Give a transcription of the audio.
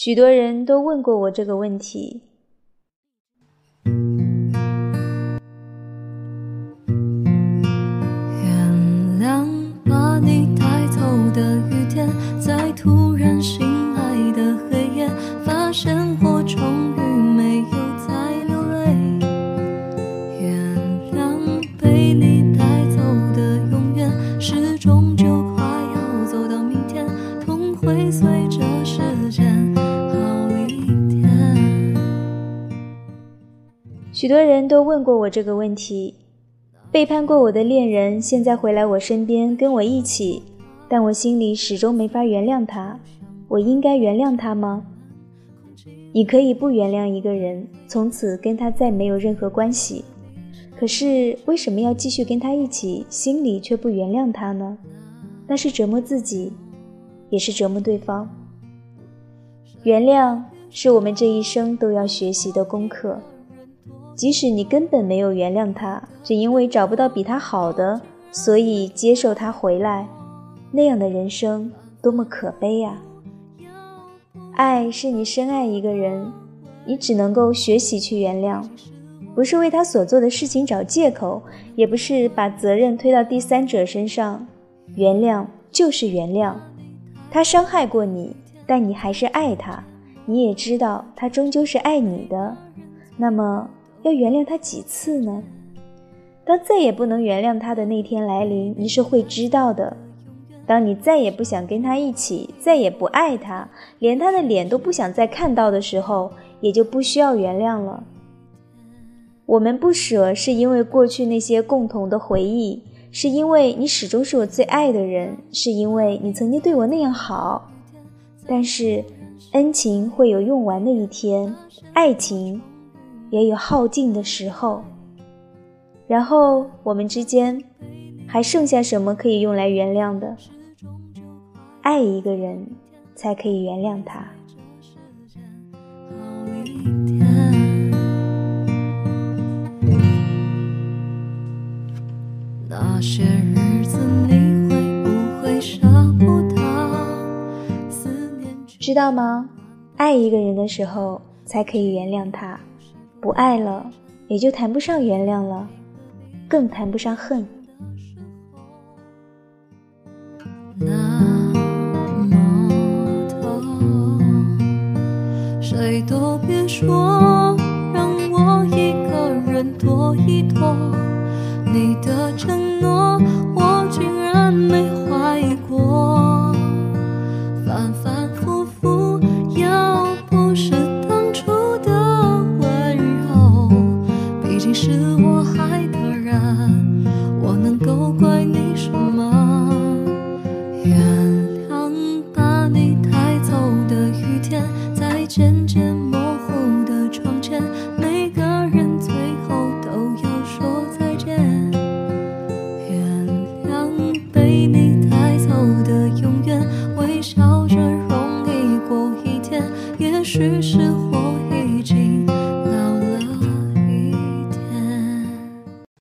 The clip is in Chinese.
许多人都问过我这个问题。原谅把你带走的雨天，在突然醒来的黑夜，发现我终于没有再流泪。原谅被你带走的永远，始终就快要走到明天，痛会随着许多人都问过我这个问题：背叛过我的恋人，现在回来我身边跟我一起，但我心里始终没法原谅他。我应该原谅他吗？你可以不原谅一个人，从此跟他再没有任何关系。可是为什么要继续跟他一起，心里却不原谅他呢？那是折磨自己，也是折磨对方。原谅是我们这一生都要学习的功课。即使你根本没有原谅他，只因为找不到比他好的，所以接受他回来，那样的人生多么可悲呀！爱是你深爱一个人，你只能够学习去原谅，不是为他所做的事情找借口，也不是把责任推到第三者身上。原谅就是原谅，他伤害过你，但你还是爱他，你也知道他终究是爱你的，那么。要原谅他几次呢？当再也不能原谅他的那天来临，你是会知道的。当你再也不想跟他一起，再也不爱他，连他的脸都不想再看到的时候，也就不需要原谅了。我们不舍，是因为过去那些共同的回忆，是因为你始终是我最爱的人，是因为你曾经对我那样好。但是，恩情会有用完的一天，爱情。也有耗尽的时候，然后我们之间还剩下什么可以用来原谅的？爱一个人，才可以原谅他。那些日子你会不会舍不得？思念知道吗？爱一个人的时候，才可以原谅他。不爱了，也就谈不上原谅了，更谈不上恨。那么多，谁都别说，让我一个人躲一躲。你的承诺。被你带走的永远微笑着容易过一天也许是。